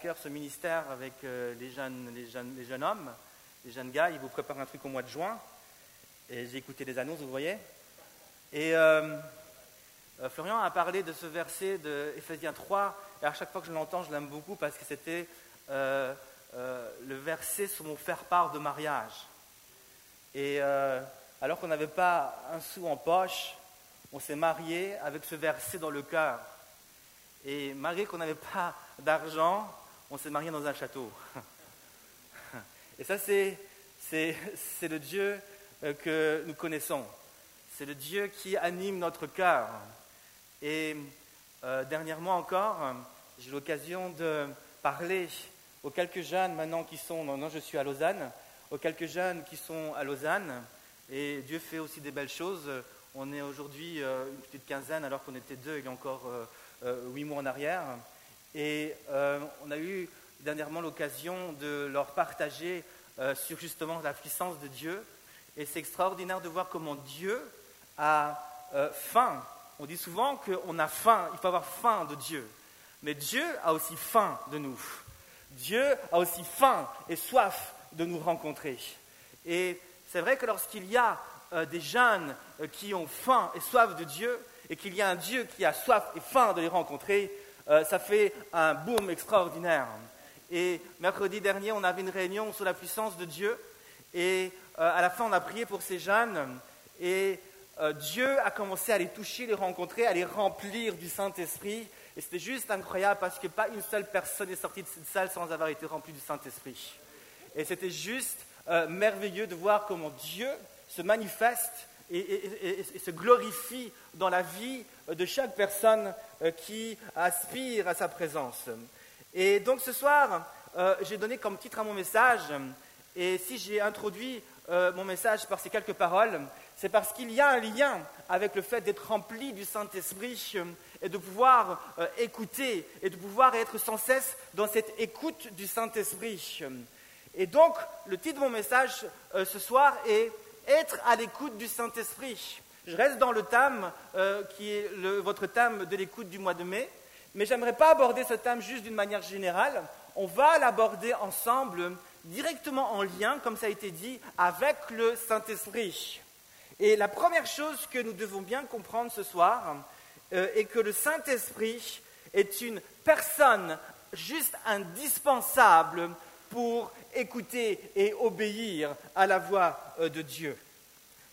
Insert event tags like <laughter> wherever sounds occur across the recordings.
cœur ce ministère avec euh, les, jeunes, les, jeunes, hommes, les jeunes gars. Ils vous préparent un truc au mois de juin. Et j'ai écouté les annonces, vous voyez. Et euh, euh, Florian a parlé de ce verset de Ephésiens 3. Et à chaque fois que je l'entends, je l'aime beaucoup parce que c'était le verset sur mon faire-part de mariage. Et alors qu'on n'avait pas un sou en poche, on s'est marié avec ce verset dans le cœur. Et malgré qu'on n'avait pas d'argent, on s'est marié dans un château. Et ça, c'est, le Dieu euh, que nous connaissons. C'est le Dieu qui anime notre cœur. Et euh, dernièrement encore, j'ai eu l'occasion de parler aux quelques jeunes maintenant qui sont, non, je suis à Lausanne, aux quelques jeunes qui sont à Lausanne. Et Dieu fait aussi des belles choses. On est aujourd'hui euh, une petite quinzaine alors qu'on était deux il y a encore huit mois en arrière. Et on a eu dernièrement l'occasion de leur partager euh, sur justement la puissance de Dieu. Et c'est extraordinaire de voir comment Dieu a euh, faim. On dit souvent qu'on a faim, il faut avoir faim de Dieu. Mais Dieu a aussi faim de nous. Dieu a aussi faim et soif de nous rencontrer. Et c'est vrai que lorsqu'il y a euh, des jeunes qui ont faim et soif de Dieu, et qu'il y a un Dieu qui a soif et faim de les rencontrer, ça fait un boom extraordinaire. Et mercredi dernier, on avait une réunion sur la puissance de Dieu. Et euh, à la fin, on a prié pour ces jeunes. Et euh, Dieu a commencé à les toucher, les rencontrer, à les remplir du Saint-Esprit. Et c'était juste incroyable parce que pas une seule personne n'est sortie de cette salle sans avoir été remplie du Saint-Esprit. Et c'était juste euh, merveilleux de voir comment Dieu se manifeste et, se glorifie dans la vie de chaque personne qui aspire à sa présence. Et donc ce soir, euh, j'ai donné comme titre à mon message, et si j'ai introduit euh, mon message par ces quelques paroles, c'est parce qu'il y a un lien avec le fait d'être rempli du Saint-Esprit et de pouvoir euh, écouter et de pouvoir être sans cesse dans cette écoute du Saint-Esprit. Et donc, le titre de mon message ce soir est Être à l'écoute du Saint-Esprit. Je reste dans le thème qui est votre thème de l'écoute du mois de mai. Mais j'aimerais pas aborder ce thème juste d'une manière générale. On va l'aborder ensemble, directement en lien, comme ça a été dit, avec le Saint-Esprit. Et la première chose que nous devons bien comprendre ce soir euh, est que le Saint-Esprit est une personne juste indispensable pour écouter et obéir à la voix euh, de Dieu.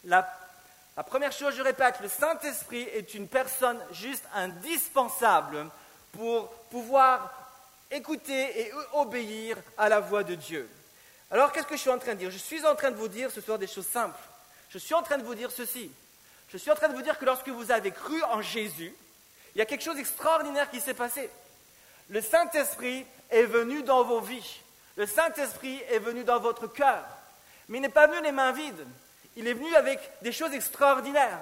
La, la première chose, je répète, le Saint-Esprit est une personne juste indispensable pour pouvoir écouter et obéir à la voix de Dieu. Alors qu'est-ce que je suis en train de dire? Je suis en train de vous dire ce soir des choses simples. Je suis en train de vous dire ceci. Je suis en train de vous dire que lorsque vous avez cru en Jésus, il y a quelque chose d'extraordinaire qui s'est passé. Le Saint-Esprit est venu dans vos vies. Le Saint-Esprit est venu dans votre cœur. Mais il n'est pas venu les mains vides. Il est venu avec des choses extraordinaires.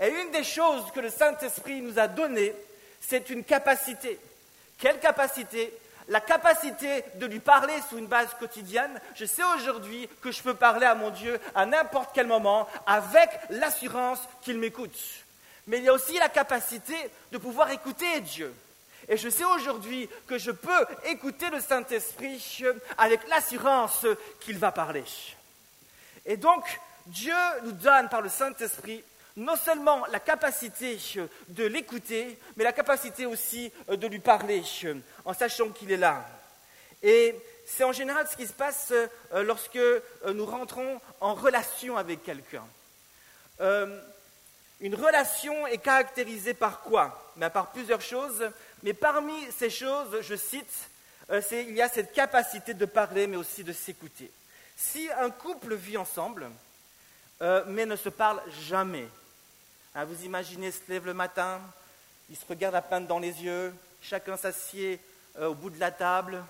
Et une des choses que le Saint-Esprit nous a données, c'est une capacité. Quelle capacité? La capacité de lui parler sous une base quotidienne. Je sais aujourd'hui que je peux parler à mon Dieu à n'importe quel moment avec l'assurance qu'il m'écoute. Mais il y a aussi la capacité de pouvoir écouter Dieu. Et je sais aujourd'hui que je peux écouter le Saint-Esprit avec l'assurance qu'il va parler. Et donc, Dieu nous donne par le Saint-Esprit non seulement la capacité euh, de l'écouter, mais la capacité aussi euh, de lui parler euh, en sachant qu'il est là. Et c'est en général ce qui se passe lorsque nous rentrons en relation avec quelqu'un. Une relation est caractérisée par quoi? Ben, Par plusieurs choses, mais parmi ces choses, je cite, il y a cette capacité de parler, mais aussi de s'écouter. Si un couple vit ensemble, mais ne se parle jamais, ah, vous imaginez, se lève le matin, ils se regardent à peine dans les yeux, chacun s'assied euh, au bout de la table,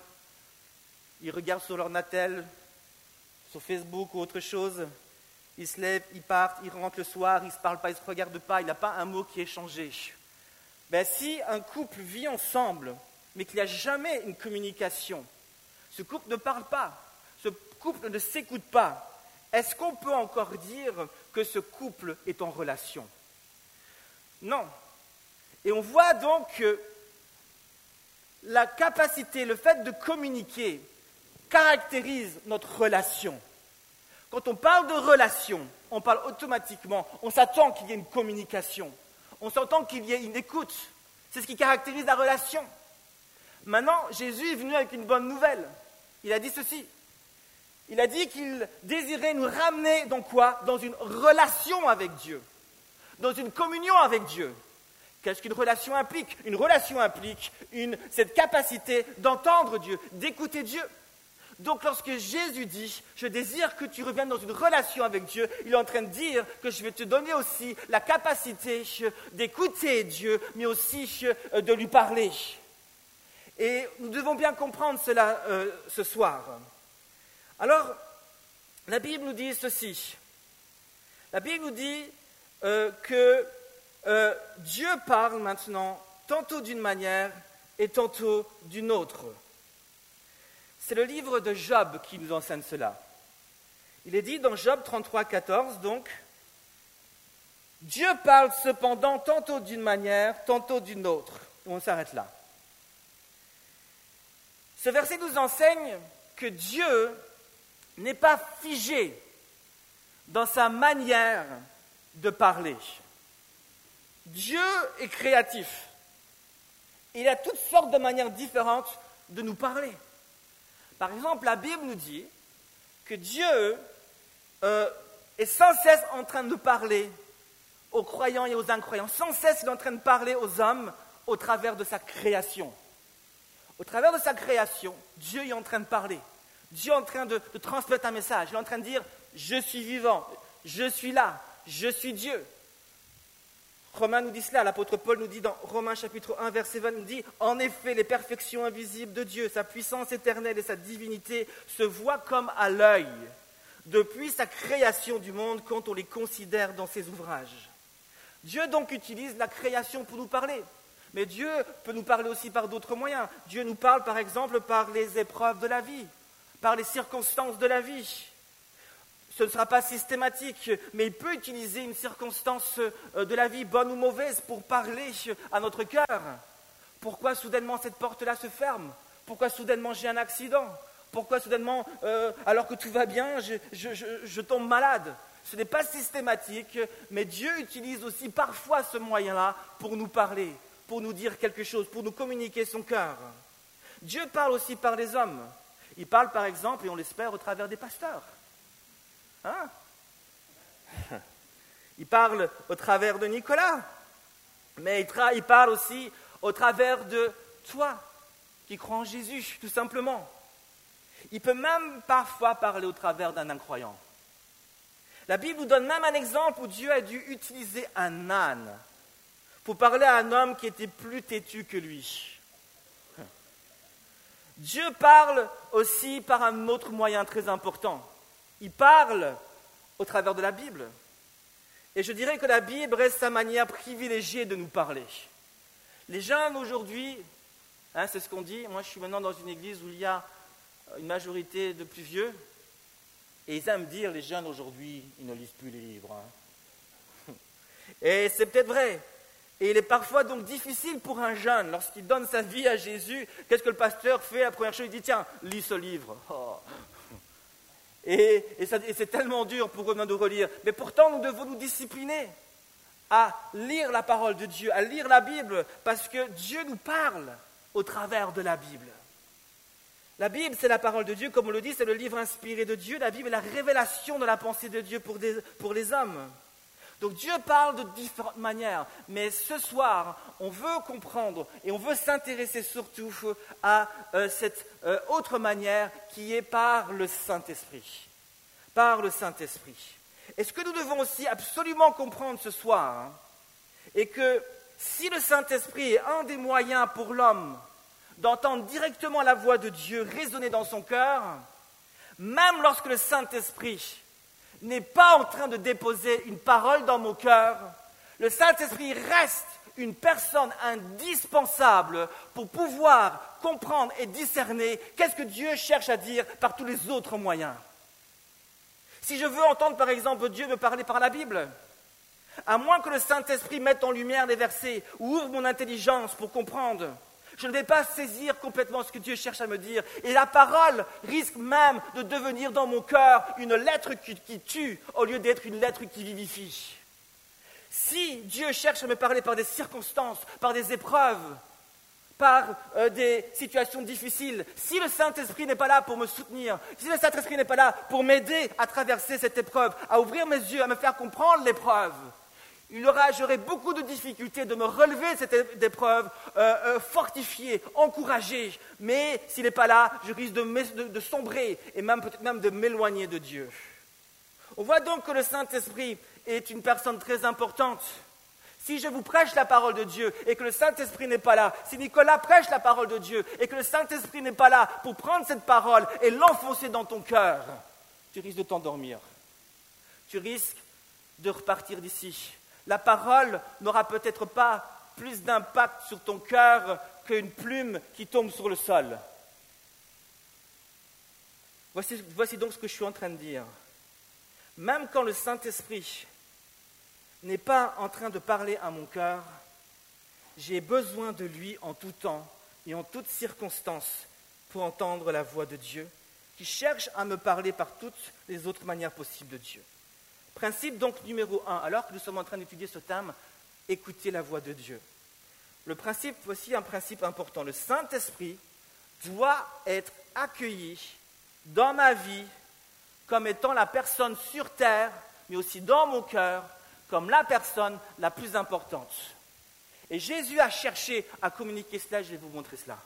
ils regardent sur leur natel, sur Facebook ou autre chose, ils se lèvent, ils partent, ils rentrent le soir, ils ne se parlent pas, ils ne se regardent pas, il n'y a pas un mot qui est changé. Ben, si un couple vit ensemble, mais qu'il n'y a jamais une communication, ce couple ne parle pas, ce couple ne s'écoute pas, est-ce qu'on peut encore dire que ce couple est en relation? Non. Et on voit donc que la capacité, le fait de communiquer caractérise notre relation. Quand on parle de relation, on parle automatiquement, on s'attend qu'il y ait une communication, on s'entend qu'il y ait une écoute. C'est ce qui caractérise la relation. Maintenant, Jésus est venu avec une bonne nouvelle. Il a dit ceci. Il a dit qu'il désirait nous ramener dans quoi? Dans une relation avec Dieu, dans une communion avec Dieu. Qu'est-ce qu'une relation implique? Une relation implique cette capacité d'entendre Dieu, d'écouter Dieu. Donc lorsque Jésus dit, je désire que tu reviennes dans une relation avec Dieu, il est en train de dire que je vais te donner aussi la capacité d'écouter Dieu, mais aussi de lui parler. Et nous devons bien comprendre cela euh, ce soir. Alors, la Bible nous dit ceci. La Bible nous dit euh, que euh, Dieu parle maintenant tantôt d'une manière et tantôt d'une autre. C'est le livre de Job qui nous enseigne cela. Il est dit dans Job 33, 14, donc, Dieu parle cependant tantôt d'une manière, tantôt d'une autre. On s'arrête là. Ce verset nous enseigne que Dieu n'est pas figé dans sa manière de parler. Dieu est créatif. Il a toutes sortes de manières différentes de nous parler. Par exemple, la Bible nous dit que Dieu euh, est sans cesse en train de parler aux croyants et aux incroyants. Sans cesse, il est en train de parler aux hommes au travers de sa création. Au travers de sa création, Dieu est en train de parler. Dieu est en train de transmettre un message. Il est en train de dire, je suis vivant, je suis là, je suis Dieu. Romain nous dit cela, l'apôtre Paul nous dit dans Romains chapitre 1, verset 20, nous dit, en effet, les perfections invisibles de Dieu, sa puissance éternelle et sa divinité se voient comme à l'œil depuis sa création du monde quand on les considère dans ses ouvrages. Dieu donc utilise la création pour nous parler. Mais Dieu peut nous parler aussi par d'autres moyens. Dieu nous parle par exemple par les épreuves de la vie, par les circonstances de la vie ce ne sera pas systématique, mais il peut utiliser une circonstance euh, de la vie, bonne ou mauvaise, pour parler à notre cœur. Pourquoi soudainement cette porte-là se ferme? Pourquoi soudainement j'ai un accident? Pourquoi soudainement, euh, alors que tout va bien, je, tombe malade? Ce n'est pas systématique, mais Dieu utilise aussi parfois ce moyen-là pour nous parler, pour nous dire quelque chose, pour nous communiquer son cœur. Dieu parle aussi par les hommes. Il parle par exemple, et on l'espère, au travers des pasteurs. Hein? <laughs> Il parle au travers de Nicolas, mais il, parle aussi au travers de toi qui crois en Jésus, tout simplement. Il peut même parfois parler au travers d'un incroyant. La Bible nous donne même un exemple où Dieu a dû utiliser un âne pour parler à un homme qui était plus têtu que lui. Dieu parle aussi par un autre moyen très important. Il parle au travers de la Bible. Et je dirais que la Bible reste sa manière privilégiée de nous parler. Les jeunes aujourd'hui, hein, c'est ce qu'on dit, moi je suis maintenant dans une église où il y a une majorité de plus vieux, et ils aiment dire, les jeunes aujourd'hui, ils ne lisent plus les livres. Hein. <laughs> Et c'est peut-être vrai. Et il est parfois donc difficile pour un jeune, lorsqu'il donne sa vie à Jésus, qu'est-ce que le pasteur fait La première chose, il dit, tiens, lis ce livre. Oh, et, c'est tellement dur pour eux de relire. Mais pourtant, nous devons nous discipliner à lire la parole de Dieu, à lire la Bible, parce que Dieu nous parle au travers de la Bible. La Bible, c'est la parole de Dieu, comme on le dit, c'est le livre inspiré de Dieu. La Bible est la révélation de la pensée de Dieu pour les hommes. Donc Dieu parle de différentes manières, mais ce soir, on veut comprendre et on veut s'intéresser surtout à euh, cette euh, autre manière qui est par le Saint-Esprit. Par le Saint-Esprit. Et ce que nous devons aussi absolument comprendre ce soir, hein, est que si le Saint-Esprit est un des moyens pour l'homme d'entendre directement la voix de Dieu résonner dans son cœur, même lorsque le Saint-Esprit n'est pas en train de déposer une parole dans mon cœur, le Saint-Esprit reste une personne indispensable pour pouvoir comprendre et discerner qu'est-ce que Dieu cherche à dire par tous les autres moyens. Si je veux entendre par exemple Dieu me parler par la Bible, à moins que le Saint-Esprit mette en lumière les versets ou ouvre mon intelligence pour comprendre, Je ne vais pas saisir complètement ce que Dieu cherche à me dire. Et la parole risque même de devenir dans mon cœur une lettre qui, tue au lieu d'être une lettre qui vivifie. Si Dieu cherche à me parler par des circonstances, par des épreuves, par euh, des situations difficiles, si le Saint-Esprit n'est pas là pour me soutenir, si le Saint-Esprit n'est pas là pour m'aider à traverser cette épreuve, à ouvrir mes yeux, à me faire comprendre l'épreuve, il aura, j'aurai beaucoup de difficultés de me relever de cette épreuve, euh, euh, fortifié, encouragé. Mais s'il n'est pas là, je risque de, sombrer et même peut-être même de m'éloigner de Dieu. On voit donc que le Saint-Esprit est une personne très importante. Si je vous prêche la parole de Dieu et que le Saint-Esprit n'est pas là, si Nicolas prêche la parole de Dieu et que le Saint-Esprit n'est pas là pour prendre cette parole et l'enfoncer dans ton cœur, tu risques de t'endormir. Tu risques de repartir d'ici la parole n'aura peut-être pas plus d'impact sur ton cœur qu'une plume qui tombe sur le sol. Voici, donc ce que je suis en train de dire. Même quand le Saint-Esprit n'est pas en train de parler à mon cœur, j'ai besoin de lui en tout temps et en toutes circonstances pour entendre la voix de Dieu, qui cherche à me parler par toutes les autres manières possibles de Dieu. Principe donc numéro un, alors que nous sommes en train d'étudier ce thème, écouter la voix de Dieu. Le principe, voici un principe important. Le Saint-Esprit doit être accueilli dans ma vie comme étant la personne sur terre, mais aussi dans mon cœur, comme la personne la plus importante. Et Jésus a cherché à communiquer cela, je vais vous montrer cela.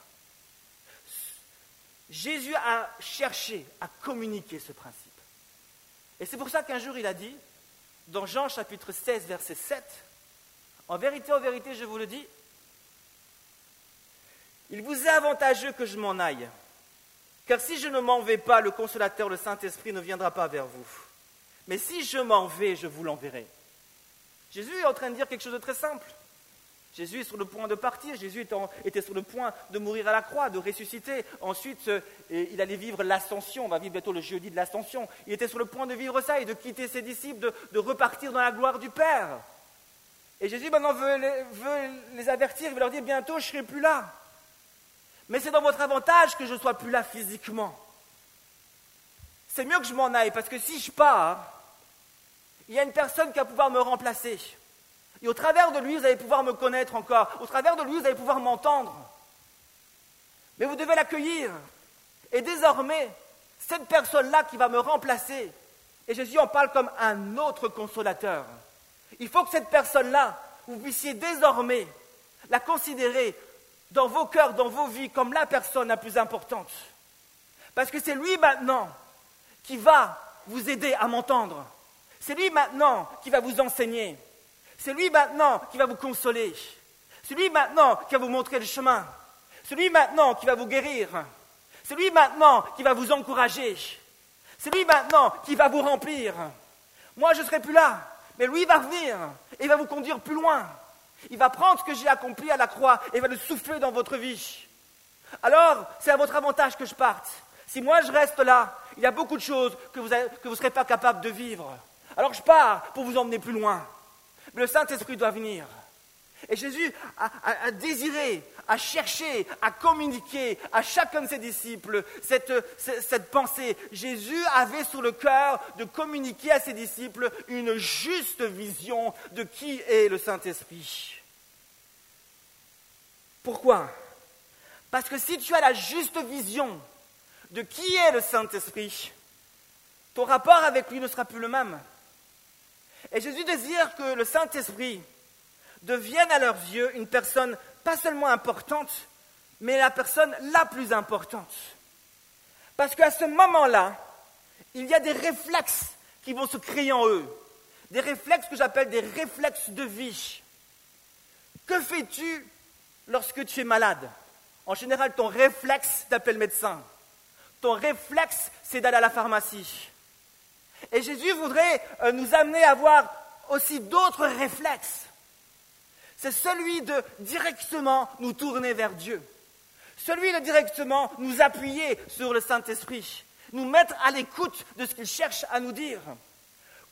Jésus a cherché à communiquer ce principe. Et c'est pour ça qu'un jour il a dit, dans Jean chapitre 16, verset 7, En vérité, en vérité, je vous le dis, il vous est avantageux que je m'en aille, car si je ne m'en vais pas, le consolateur, le Saint-Esprit, ne viendra pas vers vous. Mais si je m'en vais, je vous l'enverrai. Jésus est en train de dire quelque chose de très simple. Jésus est sur le point de partir, Jésus était sur le point de mourir à la croix, de ressusciter. Ensuite, euh, il allait vivre l'ascension, on va vivre bientôt le jeudi de l'ascension. Il était sur le point de vivre ça et de quitter ses disciples, de, repartir dans la gloire du Père. Et Jésus maintenant veut les, avertir, il veut leur dire bientôt je ne serai plus là. Mais c'est dans votre avantage que je ne sois plus là physiquement. C'est mieux que je m'en aille parce que si je pars, il y a une personne qui va pouvoir me remplacer. Et au travers de lui, vous allez pouvoir me connaître encore. Au travers de lui, vous allez pouvoir m'entendre. Mais vous devez l'accueillir. Et désormais, cette personne-là qui va me remplacer, et Jésus en parle comme un autre consolateur, il faut que cette personne-là, vous puissiez désormais la considérer dans vos cœurs, dans vos vies, comme la personne la plus importante. Parce que c'est lui maintenant qui va vous aider à m'entendre. C'est lui maintenant qui va vous enseigner. C'est lui maintenant qui va vous consoler. C'est lui maintenant qui va vous montrer le chemin. C'est lui maintenant qui va vous guérir. C'est lui maintenant qui va vous encourager. C'est lui maintenant qui va vous remplir. Moi, je ne serai plus là, mais lui va venir et va vous conduire plus loin. Il va prendre ce que j'ai accompli à la croix et va le souffler dans votre vie. Alors, c'est à votre avantage que je parte. Si moi je reste là, il y a beaucoup de choses que vous ne serez pas capable de vivre. Alors je pars pour vous emmener plus loin. Le Saint-Esprit doit venir. Et Jésus a, désiré, a cherché, a communiqué à chacun de ses disciples cette, cette, pensée. Jésus avait sur le cœur de communiquer à ses disciples une juste vision de qui est le Saint-Esprit. Pourquoi? Parce que si tu as la juste vision de qui est le Saint-Esprit, ton rapport avec lui ne sera plus le même. Et Jésus désire que le Saint-Esprit devienne à leurs yeux une personne pas seulement importante, mais la personne la plus importante. Parce qu'à ce moment-là, il y a des réflexes qui vont se créer en eux. Des réflexes que j'appelle des réflexes de vie. Que fais-tu lorsque tu es malade? En général, ton réflexe t'appelle médecin. Ton réflexe, c'est d'aller à la pharmacie. Et Jésus voudrait euh, nous amener à avoir aussi d'autres réflexes. C'est celui de directement nous tourner vers Dieu. Celui de directement nous appuyer sur le Saint-Esprit. Nous mettre à l'écoute de ce qu'il cherche à nous dire.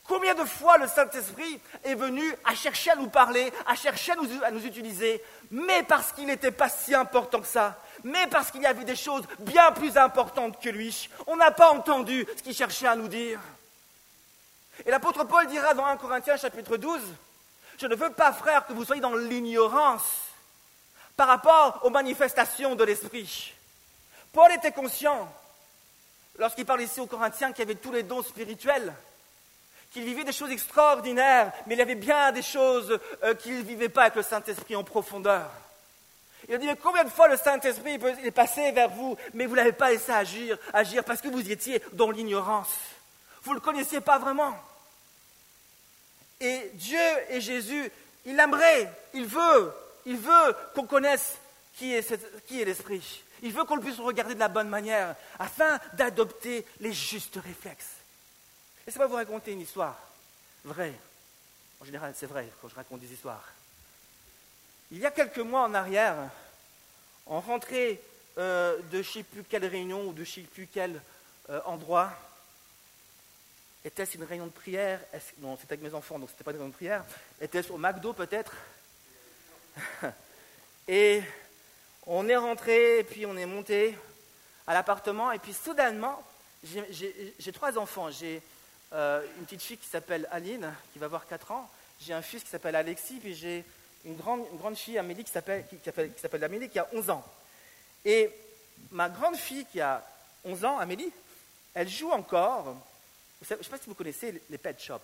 Combien de fois le Saint-Esprit est venu à chercher à nous parler, à chercher à nous, à nous utiliser, mais parce qu'il n'était pas si important que ça, mais parce qu'il y avait des choses bien plus importantes que lui. On n'a pas entendu ce qu'il cherchait à nous dire. Et l'apôtre Paul dira dans 1 Corinthiens chapitre 12, je ne veux pas, frère, que vous soyez dans l'ignorance par rapport aux manifestations de l'Esprit. Paul était conscient, lorsqu'il parle ici aux Corinthiens, qu'il y avait tous les dons spirituels, qu'il vivait des choses extraordinaires, mais il y avait bien des choses euh, qu'il ne vivait pas avec le Saint-Esprit en profondeur. Il a dit, mais combien de fois le Saint-Esprit est passé vers vous, mais vous ne l'avez pas laissé agir, agir parce que vous étiez dans l'ignorance. Vous ne le connaissiez pas vraiment. Et Dieu et Jésus, il aimerait, il veut, il veut qu'on connaisse qui est, l'Esprit. Il veut qu'on puisse regarder de la bonne manière afin d'adopter les justes réflexes. Laissez-moi vous raconter une histoire vraie. En général, c'est vrai quand je raconte des histoires. Il y a quelques mois en arrière, en rentrée euh, de je ne plus quelle réunion ou de je ne sais plus quel euh, endroit, était-ce une réunion de prière? Non, c'était avec mes enfants, donc ce n'était pas une réunion de prière. Était-ce au McDo peut-être? <laughs> Et on est rentré, puis on est monté à l'appartement, et puis soudainement, j'ai trois enfants. J'ai euh, une petite fille qui s'appelle Aline, qui va avoir 4 ans. J'ai un fils qui s'appelle Alexis, puis j'ai une grande, une grande, fille, Amélie, qui s'appelle, qui, qui Amélie, qui a 11 ans. Et ma grande fille, qui a 11 ans, Amélie, elle joue encore je ne sais pas si vous connaissez les pet shops.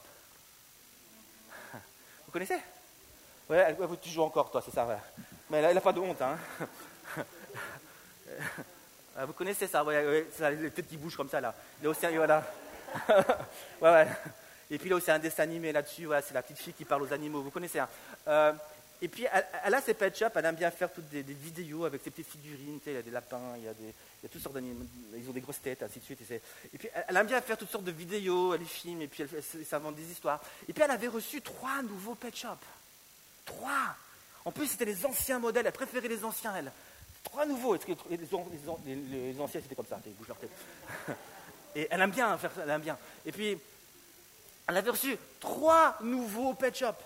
<laughs> Vous connaissez? Ouais, tu joues encore, toi, c'est ça. Mais elle n'a pas de honte. Hein. <laughs> Vous connaissez ça, les têtes qui bougent comme ça, là. A aussi voilà. <laughs> ouais, ouais. Et puis là aussi un dessin animé là-dessus, voilà, c'est la petite fille qui parle aux animaux, vous connaissez. Hein. Euh, et puis elle, a ses pet shops, elle aime bien faire toutes des, vidéos avec ses petites figurines, il y a des lapins, il y a des, toutes sortes d'animaux, ils ont des grosses têtes, ainsi de suite. Et, puis elle, aime bien faire toutes sortes de vidéos, elle filme, et puis elle, s'invente des histoires. Et puis elle avait reçu trois nouveaux pet shops. Trois En plus, c'était les anciens modèles, elle préférait les anciens, elle. Trois nouveaux. Les, les, anciens, c'était comme ça, ils bougent leur tête. <laughs> Et elle aime bien faire ça, elle aime bien. Et puis, elle avait reçu trois nouveaux pet shops.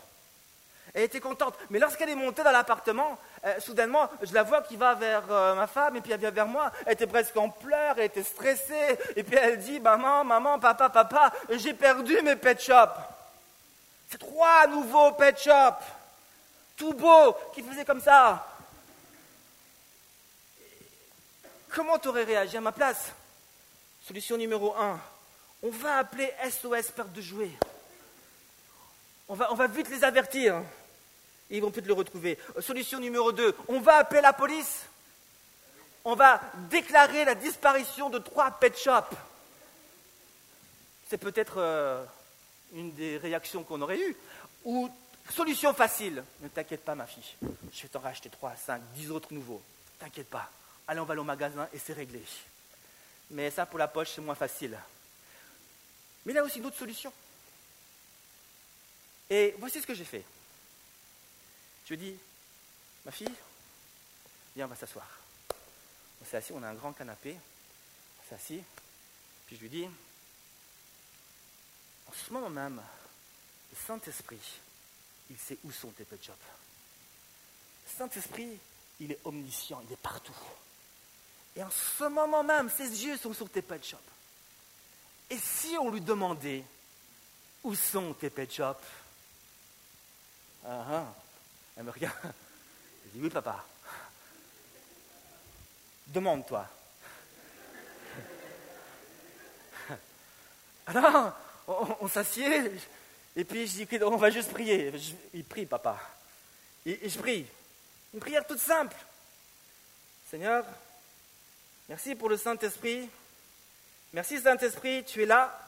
Elle était contente. Mais lorsqu'elle est montée dans l'appartement, euh, soudainement, je la vois qui va vers euh, ma femme et puis elle vient vers moi. Elle était presque en pleurs, elle était stressée. Et puis elle dit, maman, maman, papa, papa, j'ai perdu mes pet shops. C'est trois nouveaux pet shops. Tout beau, qui faisaient comme ça. Comment tu aurais réagi à ma place? Solution numéro un. On va appeler SOS perte de jouets. On va, on va vite les avertir ils vont peut-être le retrouver. Solution numéro 2, on va appeler la police. On va déclarer la disparition de trois pet shops. C'est peut-être euh, une des réactions qu'on aurait eues. Ou solution facile, ne t'inquiète pas ma fille, je vais t'en racheter 3, 5, 10 autres nouveaux. T'inquiète pas. Allez, on va aller au magasin et c'est réglé. Mais ça, pour la poche, c'est moins facile. Mais il y a aussi une autre solution. Et voici ce que j'ai fait. Je dis, ma fille, viens, on va s'asseoir. On s'est assis, on a un grand canapé, on s'est assis, puis je lui dis, en ce moment même, le Saint-Esprit, il sait où sont tes pet shops. Le Saint-Esprit, il est omniscient, il est partout. Et en ce moment même, ses yeux sont sur tes pet. Et si on lui demandait où sont tes pet shops. Elle me regarde. Je dis oui, papa. Demande-toi. Alors, on, s'assied, et puis je dis, on va juste prier. il prie, papa. Et, je prie. Une prière toute simple. Seigneur, merci pour le Saint-Esprit. Merci Saint-Esprit, tu es là.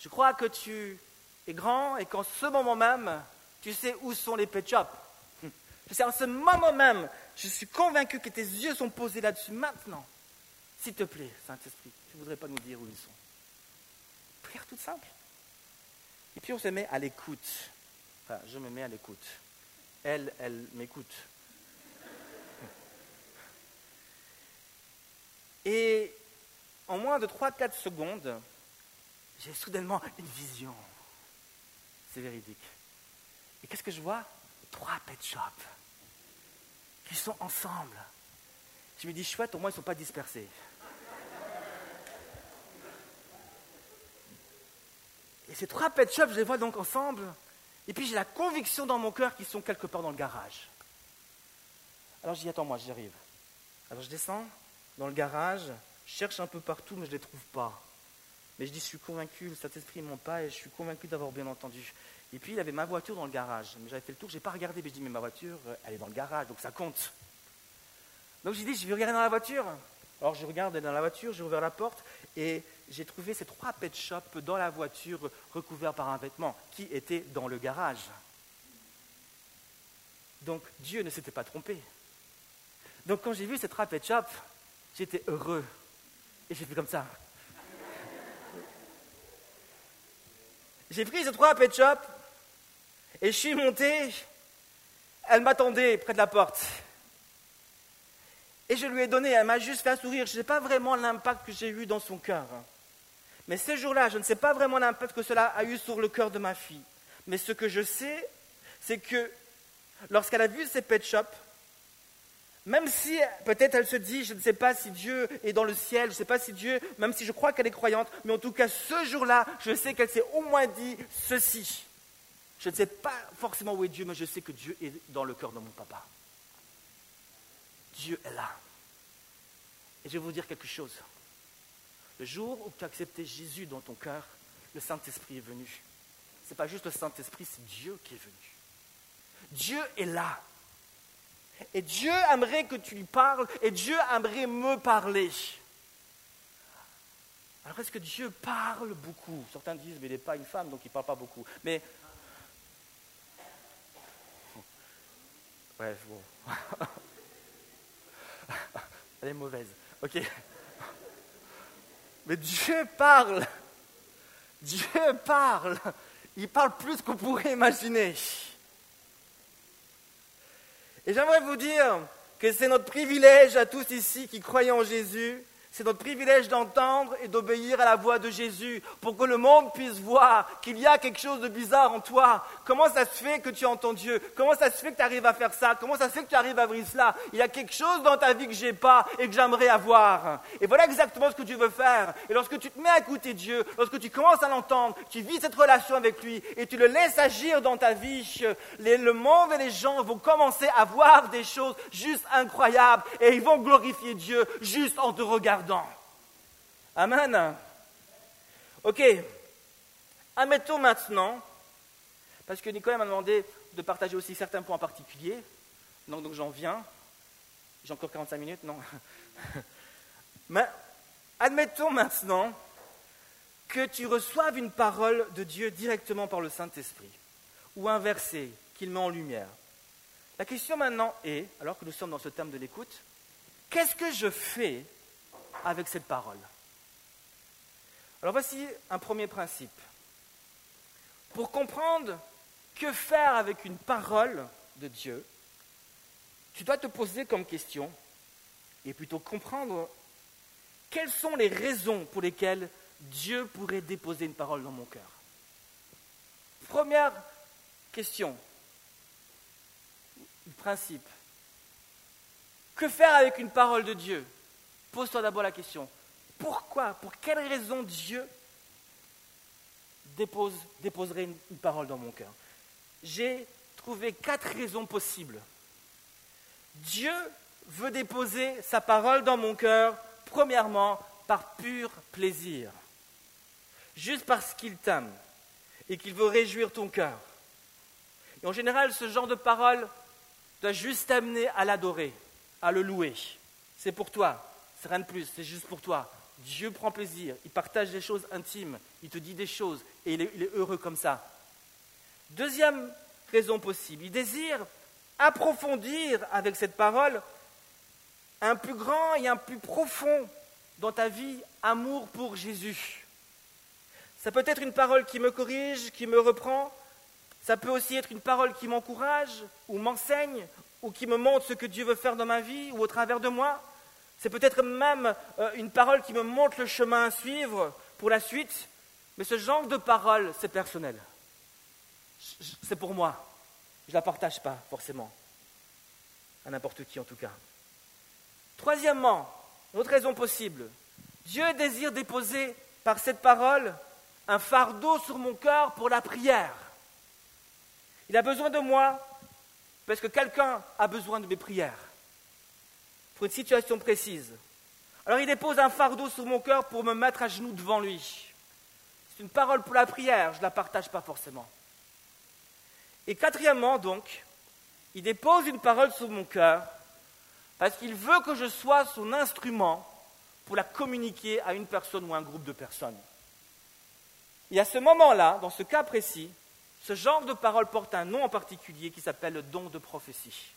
Je crois que tu es grand et qu'en ce moment même, tu sais où sont les pet shops. Je sais, en ce moment même, je suis convaincu que tes yeux sont posés là-dessus maintenant. S'il te plaît, Saint-Esprit, tu ne voudrais pas nous dire où ils sont? Prière toute simple. Et puis on se met à l'écoute. Enfin, je me mets à l'écoute. Elle, elle m'écoute. Et en moins de 3-4 secondes, j'ai soudainement une vision. c'est véridique. Et qu'est-ce que je vois? Trois pet shops qui sont ensemble. Je me dis, chouette, au moins ils ne sont pas dispersés. Et ces trois pet shops, je les vois donc ensemble. Et puis j'ai la conviction dans mon cœur qu'ils sont quelque part dans le garage. Alors je dis, attends, moi, j'y arrive. Alors je descends dans le garage, je cherche un peu partout, mais je ne les trouve pas. Mais je dis, je suis convaincu, le Saint-Esprit ne pas, et je suis convaincu d'avoir bien entendu. Et puis il avait ma voiture dans le garage. Mais j'avais fait le tour, je n'ai pas regardé, mais je dis, mais ma voiture, elle est dans le garage, donc ça compte. Donc j'ai dit, je vais regarder dans la voiture. Alors je regarde dans la voiture, j'ai ouvert la porte, et j'ai trouvé ces trois pet shops dans la voiture recouverts par un vêtement qui était dans le garage. Donc Dieu ne s'était pas trompé. Donc quand j'ai vu ces trois pet shops, j'étais heureux. Et j'ai fait comme ça. J'ai pris ces trois pet shops et je suis monté. Elle m'attendait près de la porte. Et je lui ai donné, elle m'a juste fait un sourire. Je ne sais pas vraiment l'impact que j'ai eu dans son cœur. Mais ce jour-là, je ne sais pas vraiment l'impact que cela a eu sur le cœur de ma fille. Mais ce que je sais, c'est que lorsqu'elle a vu ces pet shops, même si peut-être elle se dit, je ne sais pas si Dieu est dans le ciel, je ne sais pas si Dieu, même si je crois qu'elle est croyante, mais en tout cas ce jour-là, je sais qu'elle s'est au moins dit ceci. Je ne sais pas forcément où est Dieu, mais je sais que Dieu est dans le cœur de mon papa. Dieu est là. Et je vais vous dire quelque chose. Le jour où tu as accepté Jésus dans ton cœur, le Saint-Esprit est venu. Ce n'est pas juste le Saint-Esprit, c'est Dieu qui est venu. Dieu est là. Et Dieu aimerait que tu lui parles, et Dieu aimerait me parler. Alors est-ce que Dieu parle beaucoup? Certains disent, mais il n'est pas une femme, donc il ne parle pas beaucoup. Mais... Ouais, bon. <laughs> Elle est mauvaise. Ok. Mais Dieu parle. Dieu parle. Il parle plus qu'on pourrait imaginer. Et j'aimerais vous dire que c'est notre privilège à tous ici qui croyons en Jésus c'est notre privilège d'entendre et d'obéir à la voix de Jésus pour que le monde puisse voir qu'il y a quelque chose de bizarre en toi. Comment ça se fait que tu entends Dieu? Comment ça se fait que tu arrives à faire ça? Comment ça se fait que tu arrives à vivre cela? Il y a quelque chose dans ta vie que j'ai pas et que j'aimerais avoir. Et voilà exactement ce que tu veux faire. Et lorsque tu te mets à écouter Dieu, lorsque tu commences à l'entendre, tu vis cette relation avec lui et tu le laisses agir dans ta vie, le monde et les gens vont commencer à voir des choses juste incroyables et ils vont glorifier Dieu juste en te regardant. Amen. Ok. Admettons maintenant, parce que Nicolas m'a demandé de partager aussi certains points en particulier, donc, j'en viens. J'ai encore 45 minutes, non <laughs> Mais admettons maintenant que tu reçoives une parole de Dieu directement par le Saint-Esprit, ou un verset qu'il met en lumière. La question maintenant est, alors que nous sommes dans ce thème de l'écoute, qu'est-ce que je fais avec cette parole. Alors voici un premier principe. Pour comprendre que faire avec une parole de Dieu, tu dois te poser comme question et plutôt comprendre quelles sont les raisons pour lesquelles Dieu pourrait déposer une parole dans mon cœur. Première question, principe. Que faire avec une parole de Dieu? Pose-toi d'abord la question, pourquoi, pour quelle raison Dieu dépose, déposerait une, une parole dans mon cœur? J'ai trouvé quatre raisons possibles. Dieu veut déposer sa parole dans mon cœur, premièrement, par pur plaisir. Juste parce qu'il t'aime et qu'il veut réjouir ton cœur. Et en général, ce genre de parole doit juste t'amener à l'adorer, à le louer. C'est pour toi, c'est rien de plus, c'est juste pour toi. Dieu prend plaisir, il partage des choses intimes, il te dit des choses et il est, heureux comme ça. Deuxième raison possible, il désire approfondir avec cette parole un plus grand et un plus profond dans ta vie amour pour Jésus. Ça peut être une parole qui me corrige, qui me reprend. Ça peut aussi être une parole qui m'encourage ou m'enseigne ou qui me montre ce que Dieu veut faire dans ma vie ou au travers de moi. C'est peut-être même euh, une parole qui me montre le chemin à suivre pour la suite, mais ce genre de parole, c'est personnel. c'est pour moi. Je ne la partage pas forcément. À n'importe qui en tout cas. Troisièmement, une autre raison possible. Dieu désire déposer par cette parole un fardeau sur mon cœur pour la prière. Il a besoin de moi parce que quelqu'un a besoin de mes prières pour une situation précise. Alors il dépose un fardeau sur mon cœur pour me mettre à genoux devant lui. C'est une parole pour la prière, je ne la partage pas forcément. Et quatrièmement, donc, il dépose une parole sur mon cœur parce qu'il veut que je sois son instrument pour la communiquer à une personne ou un groupe de personnes. Et à ce moment-là, dans ce cas précis, ce genre de parole porte un nom en particulier qui s'appelle le don de prophétie.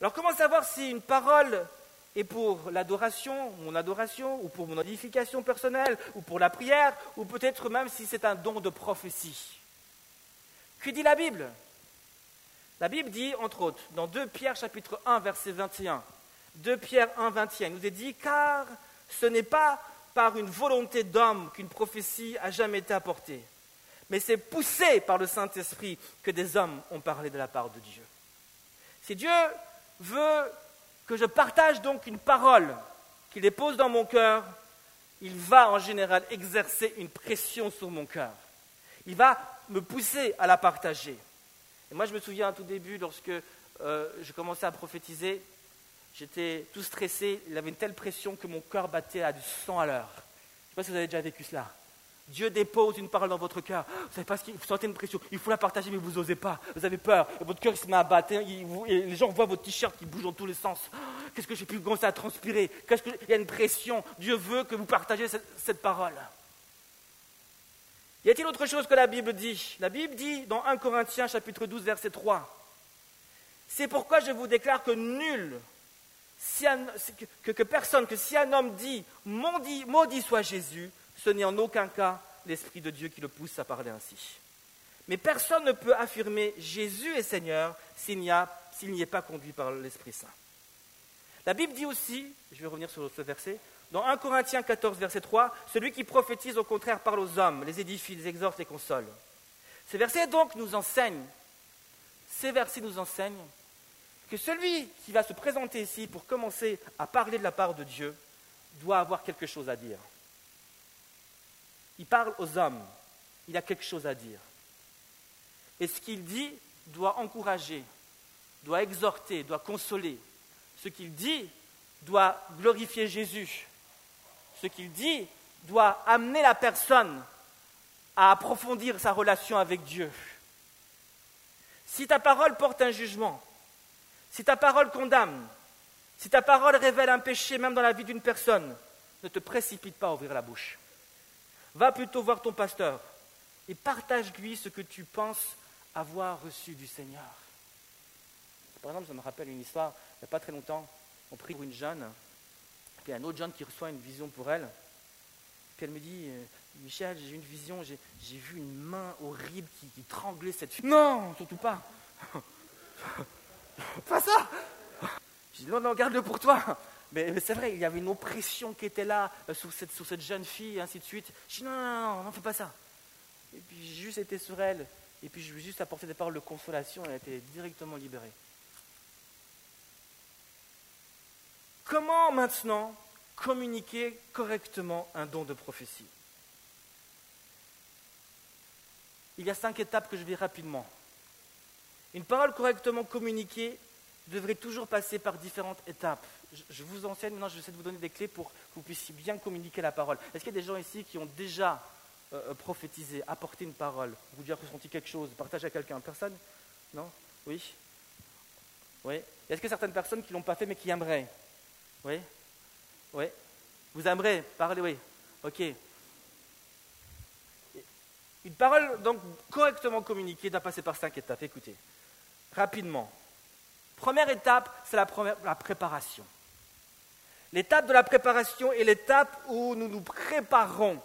Alors comment savoir si une parole est pour l'adoration, mon adoration, ou pour mon édification personnelle, ou pour la prière, ou peut-être même si c'est un don de prophétie? Que dit la Bible? La Bible dit, entre autres, dans 2 Pierre chapitre 1, verset 21, 2 Pierre 1, 21, il nous est dit, car ce n'est pas par une volonté d'homme qu'une prophétie a jamais été apportée, mais c'est poussé par le Saint-Esprit que des hommes ont parlé de la part de Dieu. Si Dieu veut que je partage donc une parole qu'il dépose dans mon cœur, il va en général exercer une pression sur mon cœur. Il va me pousser à la partager. Et moi, je me souviens à tout début, lorsque euh, je commençais à prophétiser, j'étais tout stressé, il avait une telle pression que mon cœur battait à du sang à l'heure. Je ne sais pas si vous avez déjà vécu cela. Dieu dépose une parole dans votre cœur. Vous savez pas ce vous sentez une pression. Il faut la partager, mais vous n'osez pas. Vous avez peur. votre cœur se met à battre. Et, les gens voient votre t-shirt qui bouge dans tous les sens. Qu'est-ce que j'ai pu commencer à transpirer? Qu'est-ce que il y a une pression. Dieu veut que vous partagiez cette, parole. Y a-t-il autre chose que la Bible dit? La Bible dit dans 1 Corinthiens chapitre 12 verset 3. C'est pourquoi je vous déclare que nul, que, personne, que si un homme dit maudit soit Jésus, ce n'est en aucun cas l'Esprit de Dieu qui le pousse à parler ainsi. Mais personne ne peut affirmer Jésus est Seigneur s'il n'y est pas conduit par l'Esprit Saint. La Bible dit aussi, je vais revenir sur ce verset, dans 1 Corinthiens 14, verset 3, celui qui prophétise au contraire parle aux hommes, les édifie, les exhorte, les console. Ces versets donc nous enseignent, ces versets nous enseignent que celui qui va se présenter ici pour commencer à parler de la part de Dieu doit avoir quelque chose à dire. Il parle aux hommes. Il a quelque chose à dire. Et ce qu'il dit doit encourager, doit exhorter, doit consoler. Ce qu'il dit doit glorifier Jésus. Ce qu'il dit doit amener la personne à approfondir sa relation avec Dieu. Si ta parole porte un jugement, si ta parole condamne, si ta parole révèle un péché même dans la vie d'une personne, ne te précipite pas à ouvrir la bouche. Va plutôt voir ton pasteur et partage-lui ce que tu penses avoir reçu du Seigneur. Par exemple, ça me rappelle une histoire, il n'y a pas très longtemps, on prie pour une jeune, puis un autre jeune qui reçoit une vision pour elle, puis elle me dit, euh, Michel, j'ai une vision, j'ai vu une main horrible qui, qui tranglait cette fille. Non, surtout pas. <laughs> pas ça. Je dis, non, non, garde-le pour toi. Mais, c'est vrai, il y avait une oppression qui était là euh, sur, cette, cette, jeune fille, et ainsi de suite. Je dis non, non, non, non, fais pas ça. Et puis j'ai juste été sur elle, et puis je lui ai juste apporté des paroles de consolation, elle a été directement libérée. Comment maintenant communiquer correctement un don de prophétie? Il y a cinq étapes que je vais rapidement. Une parole correctement communiquée devrait toujours passer par différentes étapes. Je vous enseigne, maintenant je vais essayer de vous donner des clés pour que vous puissiez bien communiquer la parole. Est-ce qu'il y a des gens ici qui ont déjà euh, euh, prophétisé, apporté une parole, vous déjà ressenti quelque chose, partagé à quelqu'un? Personne? Non? Oui? Oui? Est-ce a certaines personnes qui ne l'ont pas fait mais qui aimeraient? Oui? Oui? Vous aimeriez parler Oui. Ok. Une parole donc correctement communiquée doit passer par cinq étapes. Écoutez, rapidement. Première étape, c'est la, préparation. L'étape de la préparation est l'étape où nous nous préparons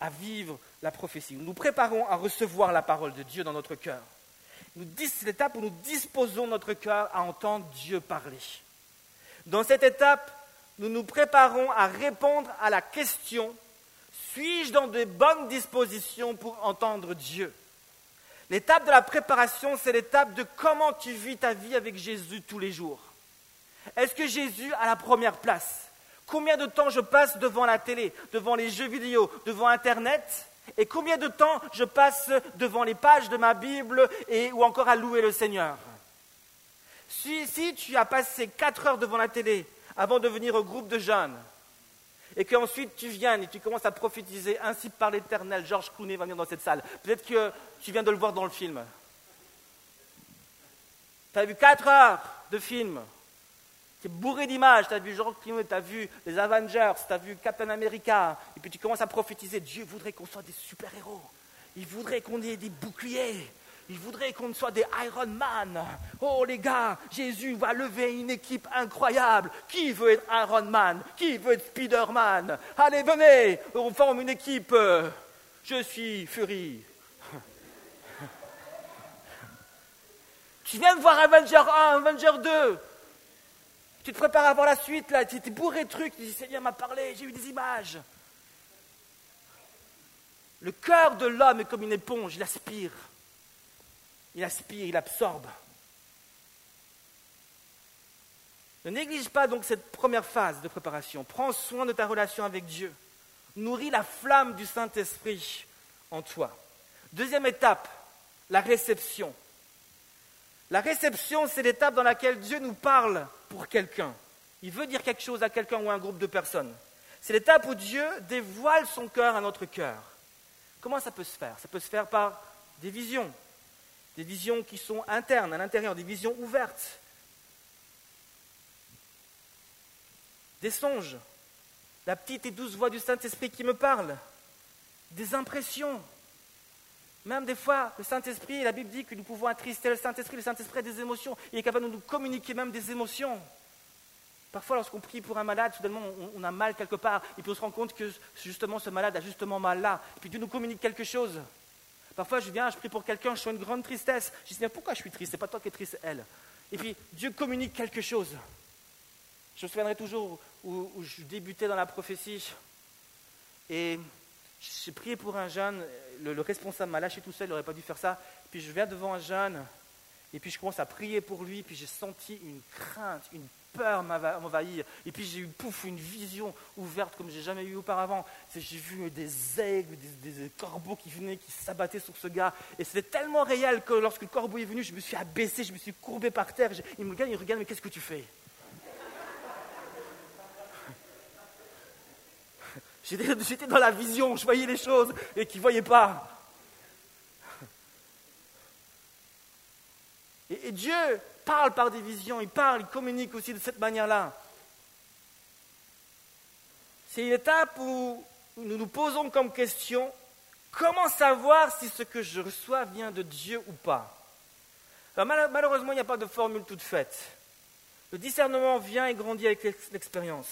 à vivre la prophétie. Nous nous préparons à recevoir la parole de Dieu dans notre cœur. C'est l'étape où nous disposons notre cœur à entendre Dieu parler. Dans cette étape, nous nous préparons à répondre à la question suis-je dans de bonnes dispositions pour entendre Dieu? L'étape de la préparation, c'est l'étape de comment tu vis ta vie avec Jésus tous les jours. Est-ce que Jésus a la première place? Combien de temps je passe devant la télé, devant les jeux vidéo, devant Internet? Et combien de temps je passe devant les pages de ma Bible et, ou encore à louer le Seigneur? Si, si tu as passé quatre heures devant la télé avant de venir au groupe de jeunes, et qu'ensuite tu viennes et tu commences à prophétiser, ainsi par l'Éternel, Georges Clooney va venir dans cette salle. Peut-être que tu viens de le voir dans le film. Tu as vu quatre heures de film. Tu es bourré d'images. Tu as vu Georges Clooney, tu as vu les Avengers, tu as vu Captain America. Et puis tu commences à prophétiser. Dieu voudrait qu'on soit des super-héros. Il voudrait qu'on ait des boucliers. Il voudrait qu'on soit des Iron Man. Oh les gars, Jésus va lever une équipe incroyable. Qui veut être Iron Man? Qui veut être Spider-Man? Allez, venez, on forme une équipe. Je suis Fury. Tu viens de voir Avenger 1, Avenger 2. Tu te prépares à voir la suite, là. Tu étais bourré de trucs. Tu dis, Seigneur m'a parlé, j'ai eu des images. Le cœur de l'homme est comme une éponge, il aspire. Il aspire, il absorbe. Ne néglige pas donc cette première phase de préparation. Prends soin de ta relation avec Dieu. Nourris la flamme du Saint-Esprit en toi. Deuxième étape, la réception. La réception, c'est l'étape dans laquelle Dieu nous parle pour quelqu'un. Il veut dire quelque chose à quelqu'un ou à un groupe de personnes. C'est l'étape où Dieu dévoile son cœur à notre cœur. Comment ça peut se faire? Ça peut se faire par des visions, des visions qui sont internes, à l'intérieur, des visions ouvertes, des songes, la petite et douce voix du Saint-Esprit qui me parle, des impressions. Même des fois, le Saint-Esprit, la Bible dit que nous pouvons attrister le Saint-Esprit, le Saint-Esprit a des émotions, il est capable de nous communiquer même des émotions. Parfois, lorsqu'on prie pour un malade, soudainement, on, a mal quelque part, et puis on se rend compte que justement ce malade a justement mal là, et puis Dieu nous communique quelque chose. Parfois, je viens, je prie pour quelqu'un, je sens une grande tristesse. Je dis, mais pourquoi je suis triste? C'est pas toi qui es triste, elle. Et puis, Dieu communique quelque chose. Je me souviendrai toujours où, je débutais dans la prophétie. Et j'ai prié pour un jeune. Le, responsable m'a lâché tout seul, il n'aurait pas dû faire ça. Puis je viens devant un jeune. Et puis je commence à prier pour lui. Puis j'ai senti une crainte, une peur m'envahir. Et puis j'ai eu pouf, une vision ouverte comme j'ai jamais eu auparavant. J'ai vu des aigles, des, corbeaux qui venaient, qui s'abattaient sur ce gars. Et c'était tellement réel que lorsque le corbeau est venu, je me suis abaissé, je me suis courbé par terre. Il me regarde, il regarde, mais qu'est-ce que tu fais? <laughs> J'étais dans la vision, je voyais les choses et qui ne voyaient pas. Et Dieu parle par des visions, il parle, il communique aussi de cette manière-là. C'est une étape où nous nous posons comme question, comment savoir si ce que je reçois vient de Dieu ou pas? Malheureusement, il n'y a pas de formule toute faite. Le discernement vient et grandit avec l'expérience.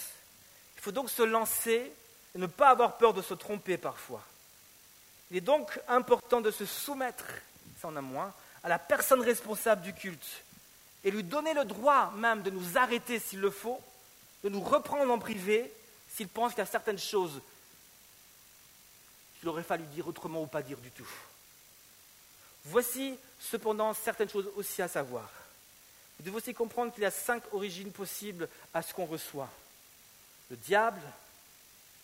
Il faut donc se lancer et ne pas avoir peur de se tromper parfois. Il est donc important de se soumettre, ça en a moins, à la personne responsable du culte et lui donner le droit même de nous arrêter s'il le faut, de nous reprendre en privé s'il pense qu'il y a certaines choses qu'il aurait fallu dire autrement ou pas dire du tout. Voici cependant certaines choses aussi à savoir. Vous devez aussi comprendre qu'il y a cinq origines possibles à ce qu'on reçoit. Le diable,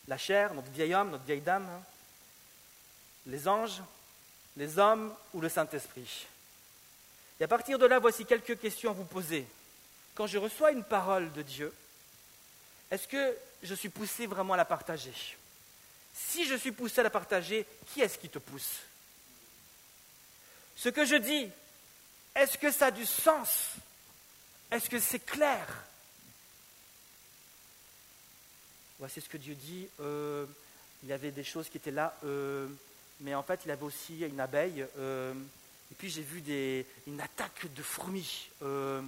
la chair, notre vieil homme, notre vieille dame, hein, les anges, les hommes ou le Saint-Esprit. Et à partir de là, voici quelques questions à vous poser. Quand je reçois une parole de Dieu, est-ce que je suis poussé vraiment à la partager? Si je suis poussé à la partager, qui est-ce qui te pousse? Ce que je dis, est-ce que ça a du sens? Est-ce que c'est clair? Voici ce que Dieu dit. Euh, il y avait des choses qui étaient là, euh, mais en fait, il avait aussi une abeille. Euh, et puis j'ai vu des, une attaque de fourmis. Euh,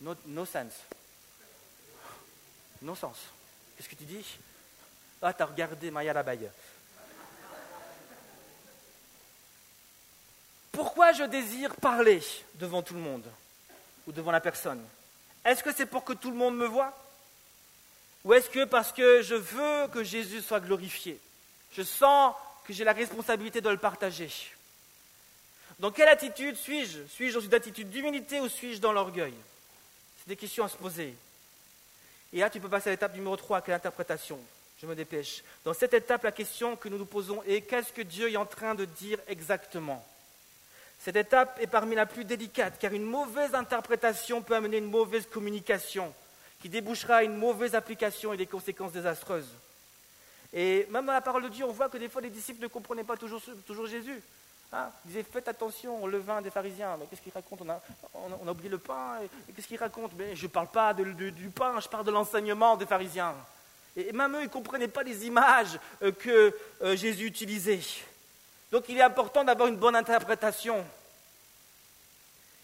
no, sense. Qu'est-ce que tu dis? Ah, t'as regardé Maya l'abeille. Pourquoi je désire parler devant tout le monde ou devant la personne? Est-ce que c'est pour que tout le monde me voit Ou est-ce que parce que je veux que Jésus soit glorifié? Je sens que j'ai la responsabilité de le partager. Dans quelle attitude suis-je? Suis-je dans une attitude d'humilité ou suis-je dans l'orgueil? C'est des questions à se poser. Et là, tu peux passer à l'étape numéro 3, qui est l'interprétation. Je me dépêche. Dans cette étape, la question que nous nous posons est qu'est-ce que Dieu est en train de dire exactement? Cette étape est parmi la plus délicate, car une mauvaise interprétation peut amener une mauvaise communication, qui débouchera à une mauvaise application et des conséquences désastreuses. Et même dans la parole de Dieu, on voit que des fois les disciples ne comprenaient pas toujours, toujours Jésus. Hein ils disaient faites attention au levain des pharisiens. Mais qu'est-ce qu'ils racontent on a, oublié le pain. Et, qu'est-ce qu'ils racontent Mais je ne parle pas du pain, je parle de l'enseignement des pharisiens. Et même eux, ils ne comprenaient pas les images euh, que euh, Jésus utilisait. Donc il est important d'avoir une bonne interprétation.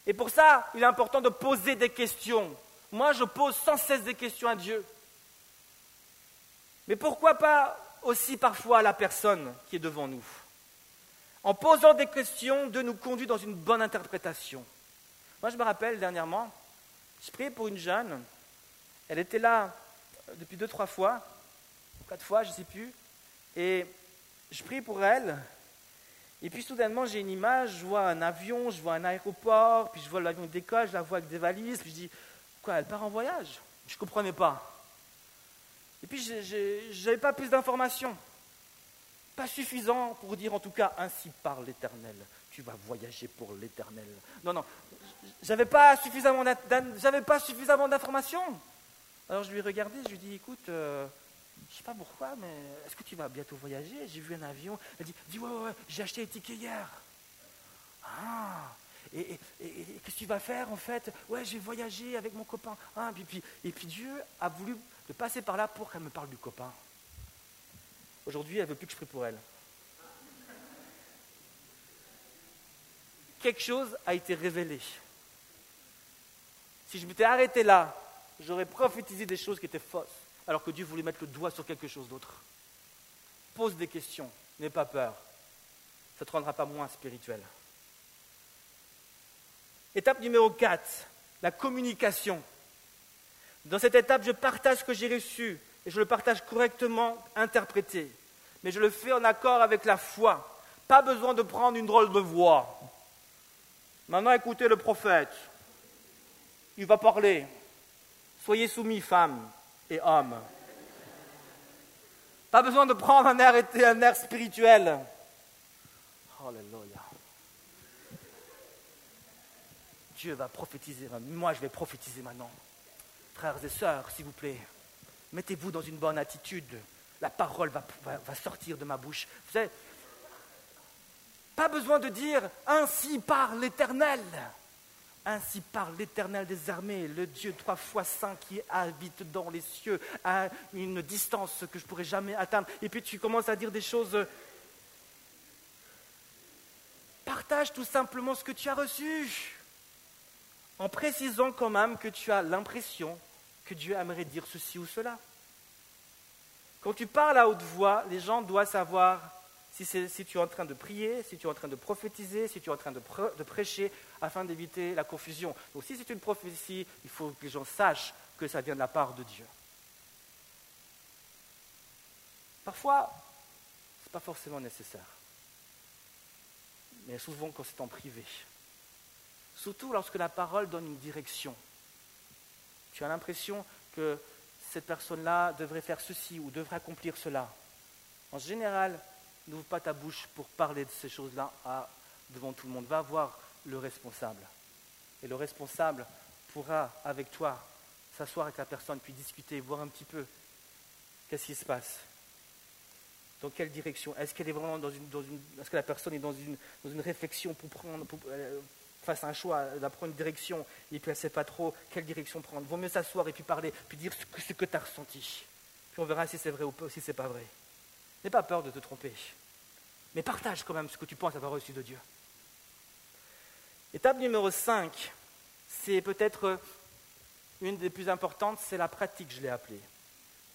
Et pour ça, il est important de poser des questions. Moi, je pose sans cesse des questions à Dieu. Mais pourquoi pas aussi parfois à la personne qui est devant nous? En posant des questions, de nous conduire dans une bonne interprétation. Moi, je me rappelle dernièrement, je priais pour une jeune. Elle était là depuis deux, trois fois, quatre fois, je ne sais plus. Et je prie pour elle. Et puis soudainement, j'ai une image, je vois un avion, je vois un aéroport, puis je vois l'avion d'école, je la vois avec des valises, puis je dis, quoi, elle part en voyage? Je ne comprenais pas. Et puis, je n'avais pas plus d'informations. Pas suffisant pour dire, en tout cas, ainsi parle l'Éternel. Tu vas voyager pour l'Éternel. Non, non, j'avais pas suffisamment d'informations. Alors je lui ai regardé, je lui ai dit, écoute, euh, je sais pas pourquoi, mais est-ce que tu vas bientôt voyager? J'ai vu un avion. Elle dit, dis, ouais, ouais, j'ai acheté les tickets hier. Ah, et, qu'est-ce que tu vas faire en fait? Ouais, j'ai voyagé avec mon copain. Ah, puis, et puis Dieu a voulu passer par là pour qu'elle me parle du copain. Aujourd'hui, elle veut plus que je prie pour elle. Quelque chose a été révélé. Si je m'étais arrêté là, j'aurais prophétisé des choses qui étaient fausses, alors que Dieu voulait mettre le doigt sur quelque chose d'autre. Pose des questions, n'aie pas peur. Ça ne te rendra pas moins spirituel. Étape numéro 4, la communication. Dans cette étape, je partage ce que j'ai reçu je le partage correctement interprété. Mais je le fais en accord avec la foi. Pas besoin de prendre une drôle de voix. Maintenant, écoutez le prophète. Il va parler. Soyez soumis, femmes et hommes. Pas besoin de prendre un air, un air spirituel. Alléluia. Dieu va prophétiser. Moi, je vais prophétiser maintenant. Frères et sœurs, s'il vous plaît, mettez-vous dans une bonne attitude. La parole va, sortir de ma bouche. Vous savez, pas besoin de dire ainsi par l'Éternel. Ainsi parle l'Éternel des armées, le Dieu trois fois saint qui habite dans les cieux, à une distance que je ne pourrais jamais atteindre. Et puis tu commences à dire des choses. Partage tout simplement ce que tu as reçu, en précisant quand même que tu as l'impression que Dieu aimerait dire ceci ou cela. Quand tu parles à haute voix, les gens doivent savoir si, tu es en train de prier, si tu es en train de prophétiser, si tu es en train de, de prêcher, afin d'éviter la confusion. Donc si c'est une prophétie, il faut que les gens sachent que ça vient de la part de Dieu. Parfois, ce n'est pas forcément nécessaire. Mais souvent quand c'est en privé. Surtout lorsque la parole donne une direction. Tu as l'impression que cette personne-là devrait faire ceci ou devrait accomplir cela. En général, n'ouvre pas ta bouche pour parler de ces choses-là devant tout le monde. Va voir le responsable. Et le responsable pourra, avec toi, s'asseoir avec la personne, puis discuter, voir un petit peu qu'est-ce qui se passe. Dans quelle direction? Est-ce qu'elle est vraiment dans une, est-ce que la personne est dans une, dans une réflexion pour prendre, euh, à un choix, d'apprendre une direction, et puis elle ne sait pas trop quelle direction prendre. Vaut mieux s'asseoir et puis parler, puis dire ce que, tu as ressenti. Puis on verra si c'est vrai ou si ce n'est pas vrai. N'aie pas peur de te tromper. Mais partage quand même ce que tu penses avoir reçu de Dieu. Étape numéro 5, c'est peut-être une des plus importantes, c'est la pratique, je l'ai appelée.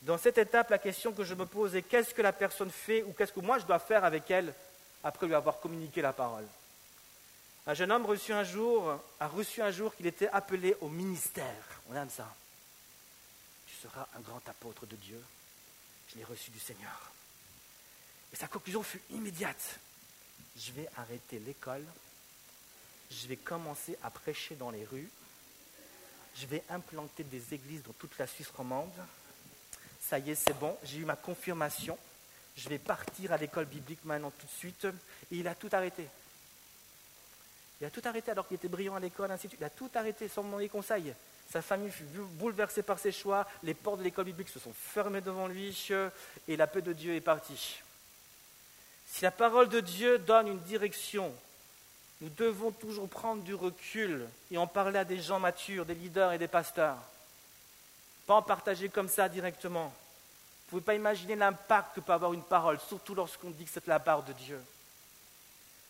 Dans cette étape, la question que je me pose est qu'est-ce que la personne fait ou qu'est-ce que moi je dois faire avec elle après lui avoir communiqué la parole? Un jeune homme reçu un jour, a reçu un jour qu'il était appelé au ministère. On aime ça. Tu seras un grand apôtre de Dieu. Je l'ai reçu du Seigneur. Et sa conclusion fut immédiate. Je vais arrêter l'école je vais commencer à prêcher dans les rues, je vais implanter des églises dans toute la Suisse romande. Ça y est, c'est bon, j'ai eu ma confirmation. Je vais partir à l'école biblique maintenant tout de suite. Et il a tout arrêté. Il a tout arrêté alors qu'il était brillant à l'école, ainsi de. Il a tout arrêté sans demander conseil. Sa famille fut bouleversée par ses choix. Les portes de l'école biblique se sont fermées devant lui. Et la paix de Dieu est partie. Si la parole de Dieu donne une direction, nous devons toujours prendre du recul et en parler à des gens matures, des leaders et des pasteurs. Pas en partager comme ça directement. Vous ne pouvez pas imaginer l'impact que peut avoir une parole, surtout lorsqu'on dit que c'est la part de Dieu.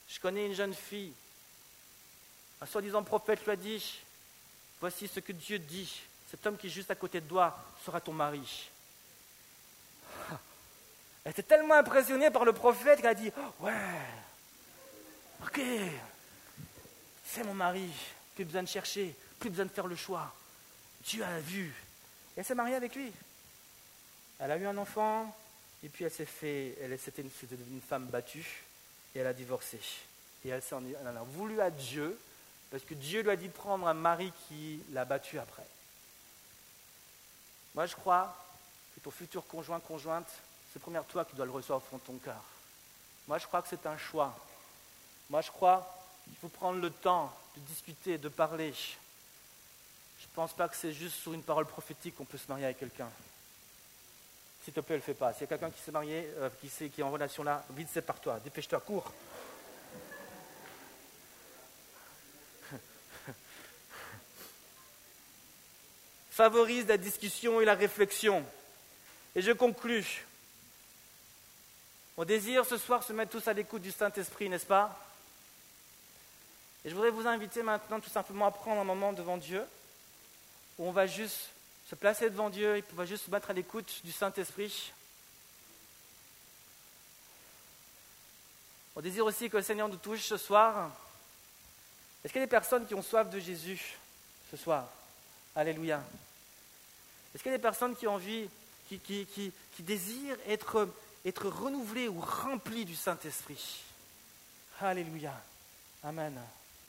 Je connais une jeune fille, un soi-disant prophète lui a dit, voici ce que Dieu dit, cet homme qui est juste à côté de toi sera ton mari. Elle était tellement impressionnée par le prophète qu'elle a dit, ouais, ok, c'est mon mari, plus besoin de chercher, plus besoin de faire le choix. Dieu a vu. Et elle s'est mariée avec lui. Elle a eu un enfant, et puis elle s'est fait, elle était une, une, femme battue, et elle a divorcé. Et elle, elle en a voulu à Dieu, parce que Dieu lui a dit de prendre un mari qui l'a battue après. Moi, je crois que ton futur conjoint, conjointe, c'est première toi qui dois le recevoir au fond de ton cœur. Moi, je crois que c'est un choix. Moi, je crois qu'il faut prendre le temps de discuter, de parler. Je ne pense pas que c'est juste sur une parole prophétique qu'on peut se marier avec quelqu'un. S'il te plaît, ne le fais pas. S'il y a quelqu'un qui s'est marié, euh, qui, qui est en relation là, vite, c'est par toi. Dépêche-toi, cours. Favorise la discussion et la réflexion. Et je conclus. On désire ce soir se mettre tous à l'écoute du Saint-Esprit, n'est-ce pas? Et je voudrais vous inviter maintenant tout simplement à prendre un moment devant Dieu, où on va juste se placer devant Dieu et on va juste se mettre à l'écoute du Saint-Esprit. On désire aussi que le Seigneur nous touche ce soir. Est-ce qu'il y a des personnes qui ont soif de Jésus ce soir? Alléluia. Est-ce qu'il y a des personnes qui ont envie, qui, désirent être être renouvelé ou rempli du Saint-Esprit? Alléluia. Amen.